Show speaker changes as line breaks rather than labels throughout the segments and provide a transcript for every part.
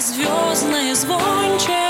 Звездные звонче.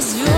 звезд.